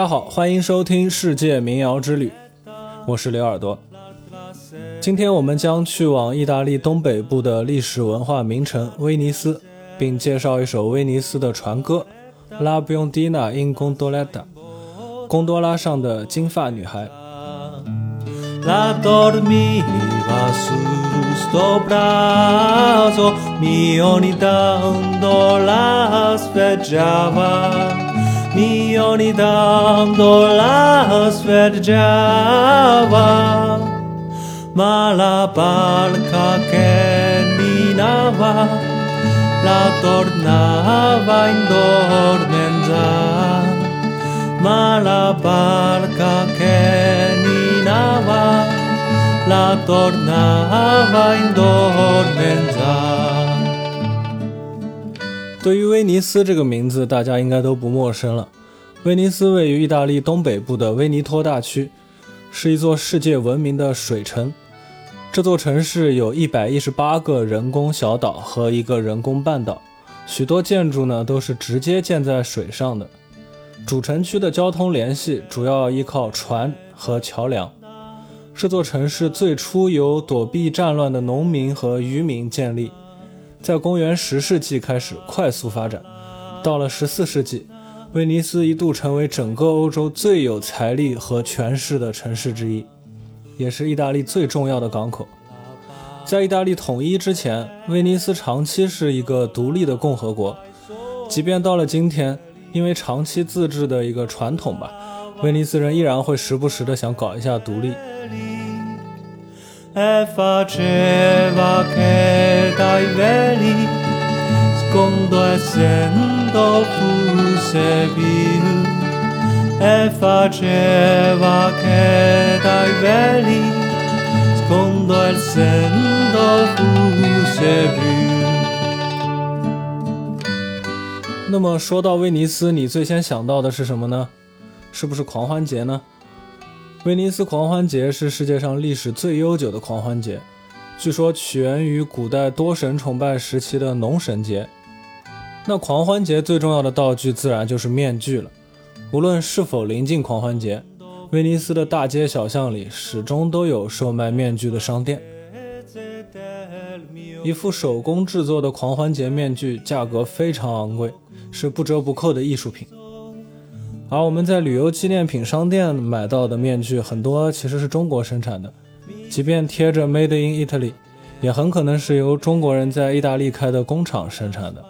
大家好，欢迎收听《世界民谣之旅》，我是刘耳朵。今天我们将去往意大利东北部的历史文化名城威尼斯，并介绍一首威尼斯的船歌《La Biondina in Gondoletta》，贡多拉上的金发女孩。La dormiva su sto braccio, mio nidando la sveggiava. mi oni dam do la. Mala palka ke minava, la tornava in dormenza. Mala palka ke minava, la tornava in dormenza. 对于威尼斯这个名字，大家应该都不陌生了。威尼斯位于意大利东北部的威尼托大区，是一座世界闻名的水城。这座城市有一百一十八个人工小岛和一个人工半岛，许多建筑呢都是直接建在水上的。主城区的交通联系主要依靠船和桥梁。这座城市最初由躲避战乱的农民和渔民建立，在公元十世纪开始快速发展。到了十四世纪，威尼斯一度成为整个欧洲最有财力和权势的城市之一，也是意大利最重要的港口。在意大利统一之前，威尼斯长期是一个独立的共和国。即便到了今天，因为长期自治的一个传统吧，威尼斯人依然会时不时的想搞一下独立。E faceva che dai veli secondo essendo fusse più e faceva che dai veli secondo essendo fusse più 那么说到威尼斯，你最先想到的是什么呢？是不是狂欢节呢？威尼斯狂欢节是世界上历史最悠久的狂欢节，据说起源于古代多神崇拜时期的农神节。那狂欢节最重要的道具自然就是面具了。无论是否临近狂欢节，威尼斯的大街小巷里始终都有售卖面具的商店。一副手工制作的狂欢节面具价格非常昂贵，是不折不扣的艺术品。而我们在旅游纪念品商店买到的面具，很多其实是中国生产的，即便贴着 “Made in Italy”，也很可能是由中国人在意大利开的工厂生产的。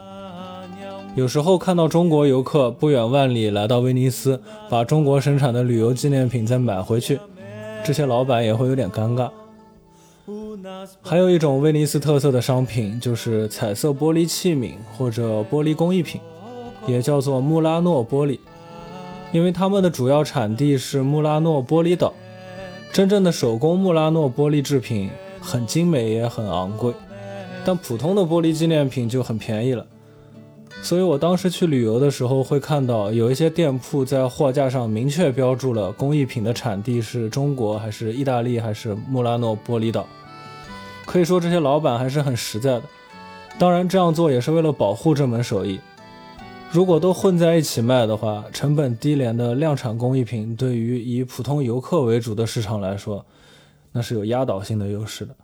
有时候看到中国游客不远万里来到威尼斯，把中国生产的旅游纪念品再买回去，这些老板也会有点尴尬。还有一种威尼斯特色的商品，就是彩色玻璃器皿或者玻璃工艺品，也叫做穆拉诺玻璃。因为他们的主要产地是穆拉诺玻璃岛，真正的手工穆拉诺玻璃制品很精美也很昂贵，但普通的玻璃纪念品就很便宜了。所以我当时去旅游的时候，会看到有一些店铺在货架上明确标注了工艺品的产地是中国还是意大利还是穆拉诺玻璃岛。可以说这些老板还是很实在的，当然这样做也是为了保护这门手艺。如果都混在一起卖的话，成本低廉的量产工艺品对于以普通游客为主的市场来说，那是有压倒性的优势的。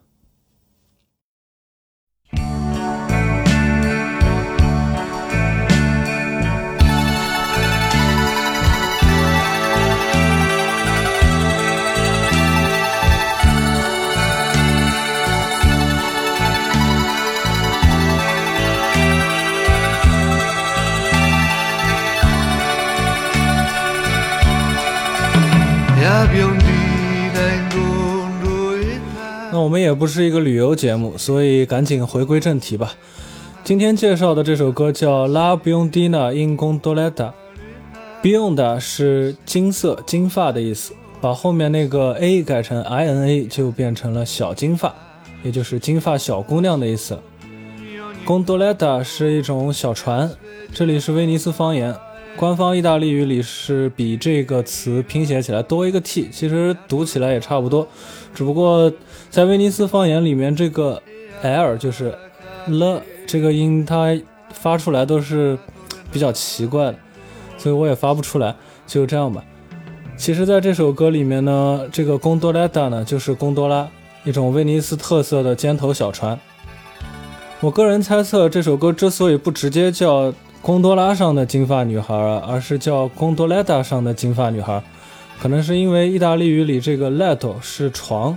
那我们也不是一个旅游节目，所以赶紧回归正题吧。今天介绍的这首歌叫《La Biondina in Gondoletta》，Bionda 是金色、金发的意思，把后面那个 A 改成 I N A 就变成了小金发，也就是金发小姑娘的意思。Gondoletta 是一种小船，这里是威尼斯方言。官方意大利语里是比这个词拼写起来多一个 t，其实读起来也差不多，只不过在威尼斯方言里面，这个 l 就是了这个音，它发出来都是比较奇怪的，所以我也发不出来。就这样吧。其实，在这首歌里面呢，这个贡多拉达呢，就是贡多拉，一种威尼斯特色的尖头小船。我个人猜测，这首歌之所以不直接叫贡多拉上的金发女孩，而是叫贡多拉达上的金发女孩，可能是因为意大利语里这个 letto 是床，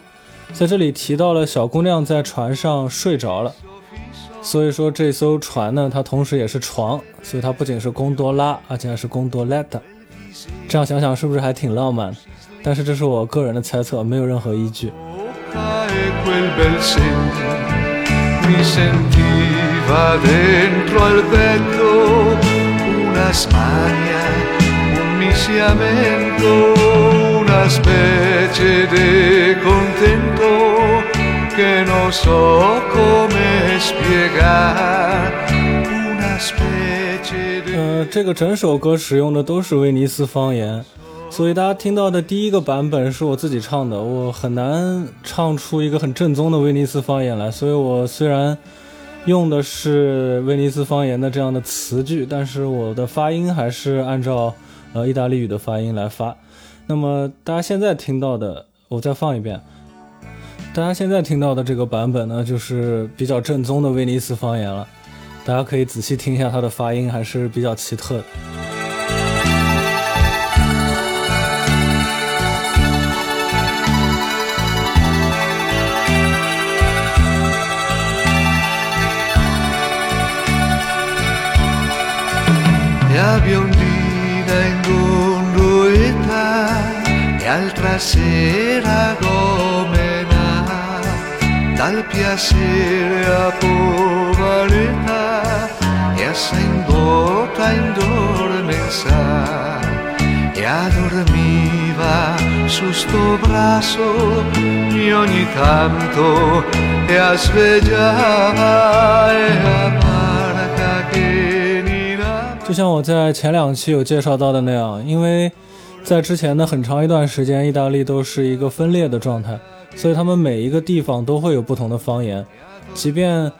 在这里提到了小姑娘在船上睡着了，所以说这艘船呢，它同时也是床，所以它不仅是贡多拉，而且还是贡多拉达。这样想想是不是还挺浪漫？但是这是我个人的猜测，没有任何依据。呃，这个整首歌使用的都是威尼斯方言，所以大家听到的第一个版本是我自己唱的，我很难唱出一个很正宗的威尼斯方言来。所以我虽然用的是威尼斯方言的这样的词句，但是我的发音还是按照呃意大利语的发音来发。那么大家现在听到的，我再放一遍，大家现在听到的这个版本呢，就是比较正宗的威尼斯方言了。大家可以仔细听一下它的发音，还是比较奇特的。la biondina in gondolietà e altra sera gomena dal piacere a poverità e assendota in dormenza e adormiva su sto braccio e ogni tanto e a svegliava e amava. 就像我在前两期有介绍到的那样，因为在之前的很长一段时间，意大利都是一个分裂的状态，所以他们每一个地方都会有不同的方言，即便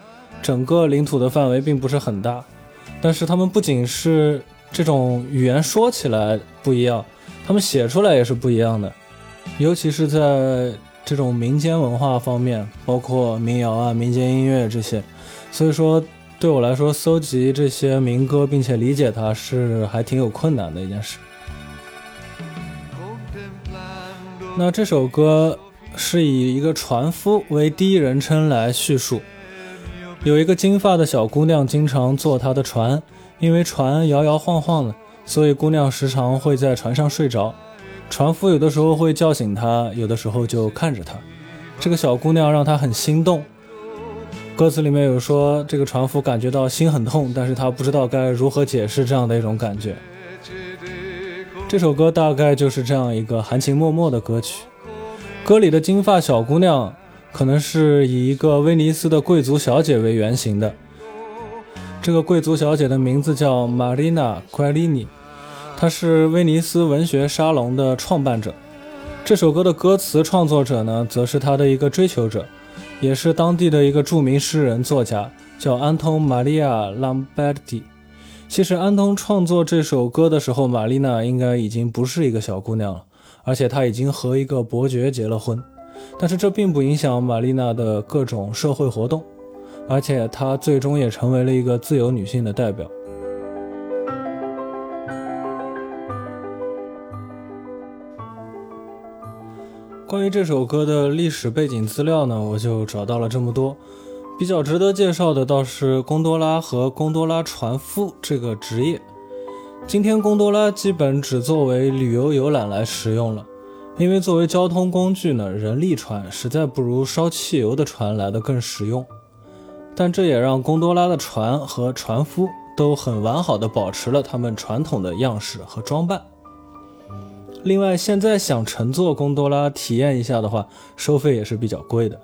整个领土的范围并不是很大。但是他们不仅是这种语言说起来不一样，他们写出来也是不一样的，尤其是在这种民间文化方面，包括民谣啊、民间音乐这些。所以说，对我来说，搜集这些民歌并且理解它是还挺有困难的一件事。那这首歌是以一个船夫为第一人称来叙述。有一个金发的小姑娘经常坐他的船，因为船摇摇晃晃的，所以姑娘时常会在船上睡着。船夫有的时候会叫醒她，有的时候就看着她。这个小姑娘让他很心动。歌词里面有说，这个船夫感觉到心很痛，但是他不知道该如何解释这样的一种感觉。这首歌大概就是这样一个含情脉脉的歌曲。歌里的金发小姑娘。可能是以一个威尼斯的贵族小姐为原型的。这个贵族小姐的名字叫 Marina Guerini，，她是威尼斯文学沙龙的创办者。这首歌的歌词创作者呢，则是她的一个追求者，也是当地的一个著名诗人作家，叫安东·玛利亚·朗贝蒂。其实，安东创作这首歌的时候，玛丽娜应该已经不是一个小姑娘了，而且她已经和一个伯爵结了婚。但是这并不影响玛丽娜的各种社会活动，而且她最终也成为了一个自由女性的代表。关于这首歌的历史背景资料呢，我就找到了这么多。比较值得介绍的倒是贡多拉和贡多拉船夫这个职业。今天贡多拉基本只作为旅游游览来使用了。因为作为交通工具呢，人力船实在不如烧汽油的船来的更实用。但这也让贡多拉的船和船夫都很完好的保持了他们传统的样式和装扮。另外，现在想乘坐贡多拉体验一下的话，收费也是比较贵的。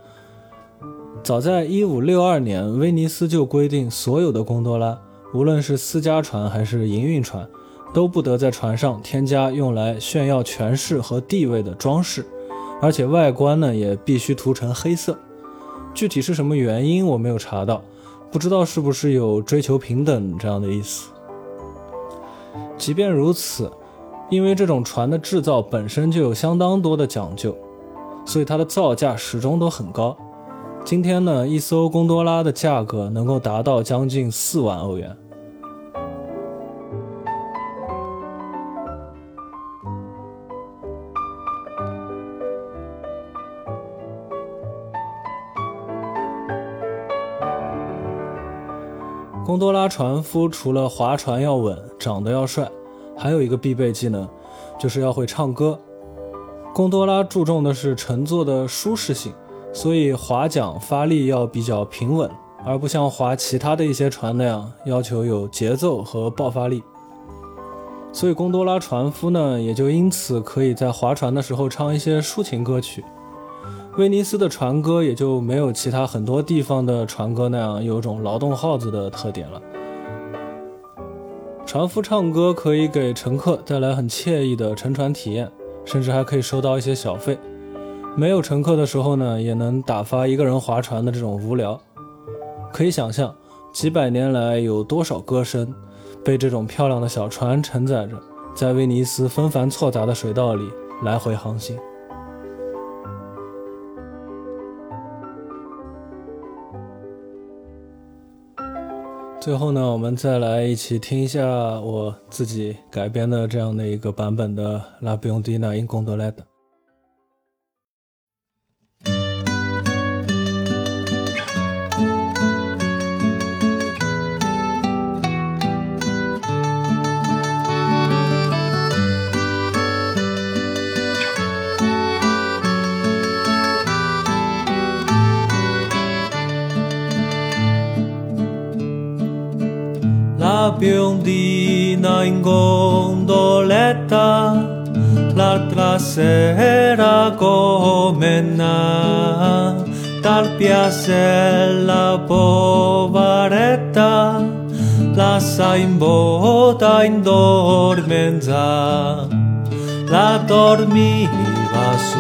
早在1562年，威尼斯就规定，所有的贡多拉，无论是私家船还是营运船。都不得在船上添加用来炫耀权势和地位的装饰，而且外观呢也必须涂成黑色。具体是什么原因我没有查到，不知道是不是有追求平等这样的意思。即便如此，因为这种船的制造本身就有相当多的讲究，所以它的造价始终都很高。今天呢，一艘贡多拉的价格能够达到将近四万欧元。贡多拉船夫除了划船要稳、长得要帅，还有一个必备技能，就是要会唱歌。贡多拉注重的是乘坐的舒适性，所以划桨发力要比较平稳，而不像划其他的一些船那样要求有节奏和爆发力。所以贡多拉船夫呢，也就因此可以在划船的时候唱一些抒情歌曲。威尼斯的船歌也就没有其他很多地方的船歌那样有种劳动号子的特点了。船夫唱歌可以给乘客带来很惬意的乘船体验，甚至还可以收到一些小费。没有乘客的时候呢，也能打发一个人划船的这种无聊。可以想象，几百年来有多少歌声被这种漂亮的小船承载着，在威尼斯纷繁错杂的水道里来回航行。最后呢，我们再来一起听一下我自己改编的这样的一个版本的《La Biondina in Gondoletta》。Biondina in gondoletta l'altra sera comenà dal piazzella povaretta lascia in boda in dormenza la dormiva su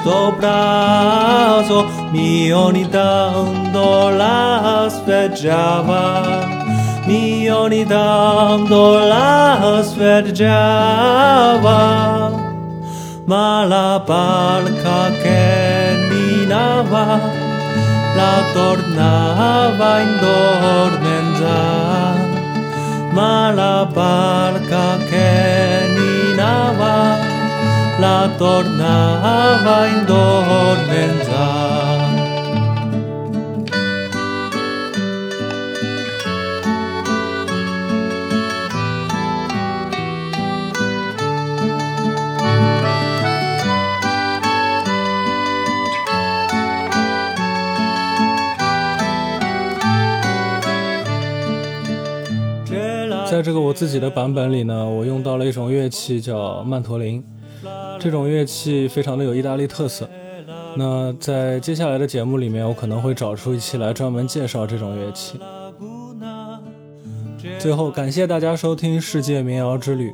sto brazo mio dando la sveggiava milioni tam dola oswierdziała, mala palka keminała, la tornava indormenza, mala palka keminała, la tornava indormenza. 自己的版本里呢，我用到了一种乐器叫曼陀林，这种乐器非常的有意大利特色。那在接下来的节目里面，我可能会找出一期来专门介绍这种乐器。最后，感谢大家收听《世界民谣之旅》，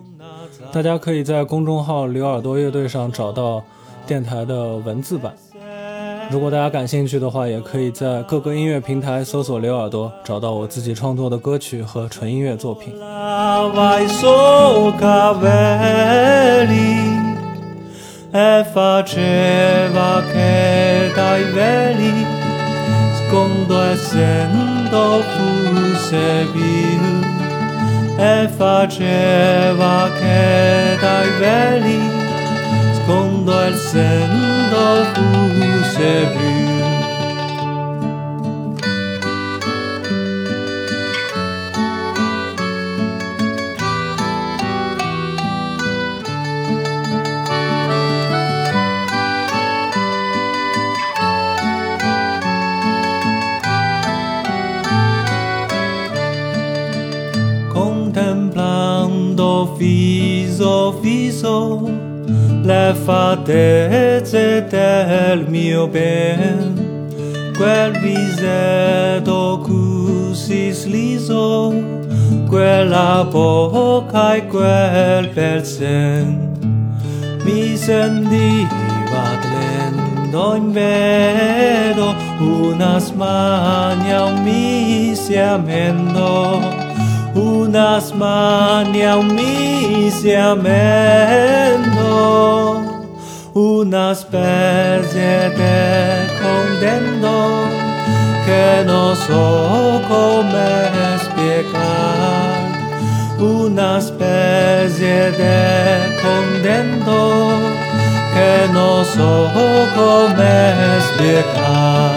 大家可以在公众号“刘耳朵乐队”上找到电台的文字版。如果大家感兴趣的话，也可以在各个音乐平台搜索“刘耳朵”，找到我自己创作的歌曲和纯音乐作品。E faceva che dai veli kom tu søndag rosebrun. contemplando fiso fiso le fatezze del mio ben. Quel visetto così sliso quella bocca e quel bel sen mi sentiva tlendo in vero una smania un mi si amendo unas mania amendo, unas perse te condendo, que no so come explicar, unas perse te condendo, que no so come explicar.